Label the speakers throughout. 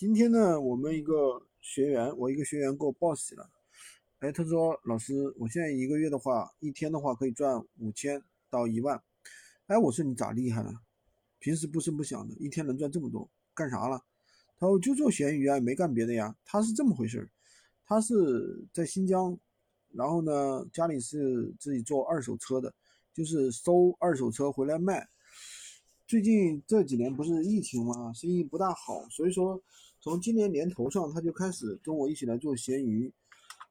Speaker 1: 今天呢，我们一个学员，我一个学员给我报喜了。哎，他说老师，我现在一个月的话，一天的话可以赚五千到一万。哎，我说你咋厉害了？平时不声不响的，一天能赚这么多，干啥了？他说就做闲鱼啊，没干别的呀。他是这么回事儿，他是在新疆，然后呢，家里是自己做二手车的，就是收二手车回来卖。最近这几年不是疫情嘛，生意不大好，所以说从今年年头上他就开始跟我一起来做闲鱼，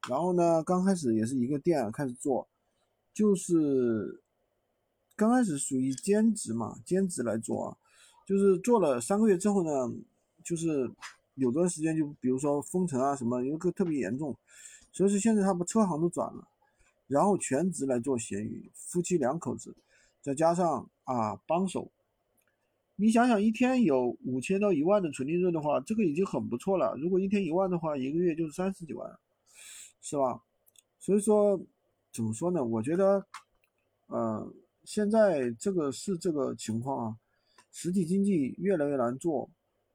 Speaker 1: 然后呢，刚开始也是一个店开始做，就是刚开始属于兼职嘛，兼职来做啊，就是做了三个月之后呢，就是有段时间就比如说封城啊什么，因为特别严重，所以说现在他把车行都转了，然后全职来做闲鱼，夫妻两口子，再加上啊帮手。你想想，一天有五千到一万的纯利润的话，这个已经很不错了。如果一天一万的话，一个月就是三十几万，是吧？所以说，怎么说呢？我觉得，呃，现在这个是这个情况啊，实体经济越来越难做。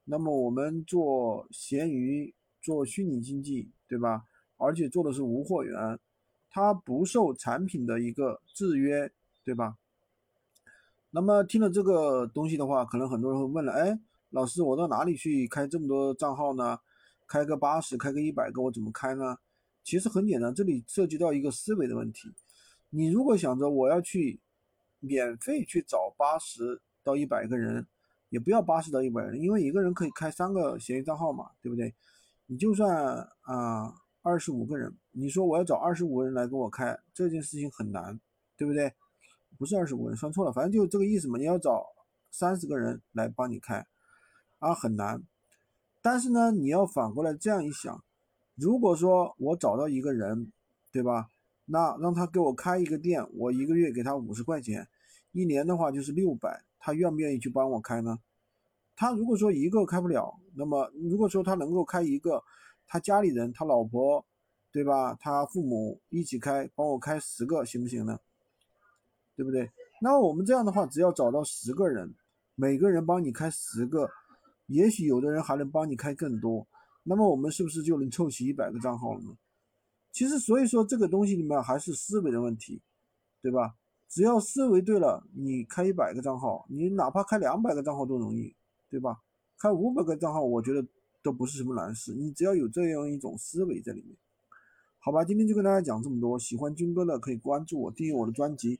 Speaker 1: 那么我们做闲鱼，做虚拟经济，对吧？而且做的是无货源，它不受产品的一个制约，对吧？那么听了这个东西的话，可能很多人会问了，哎，老师，我到哪里去开这么多账号呢？开个八十，开个一百个，我怎么开呢？其实很简单，这里涉及到一个思维的问题。你如果想着我要去免费去找八十到一百个人，也不要八十到一百人，因为一个人可以开三个闲鱼账号嘛，对不对？你就算啊二十五个人，你说我要找二十五个人来给我开，这件事情很难，对不对？不是二十五人算错了，反正就这个意思嘛。你要找三十个人来帮你开，啊，很难。但是呢，你要反过来这样一想，如果说我找到一个人，对吧？那让他给我开一个店，我一个月给他五十块钱，一年的话就是六百，他愿不愿意去帮我开呢？他如果说一个开不了，那么如果说他能够开一个，他家里人，他老婆，对吧？他父母一起开，帮我开十个，行不行呢？对不对？那我们这样的话，只要找到十个人，每个人帮你开十个，也许有的人还能帮你开更多，那么我们是不是就能凑齐一百个账号了呢？其实，所以说这个东西里面还是思维的问题，对吧？只要思维对了，你开一百个账号，你哪怕开两百个账号都容易，对吧？开五百个账号，我觉得都不是什么难事，你只要有这样一种思维在里面，好吧？今天就跟大家讲这么多，喜欢军哥的可以关注我，订阅我的专辑。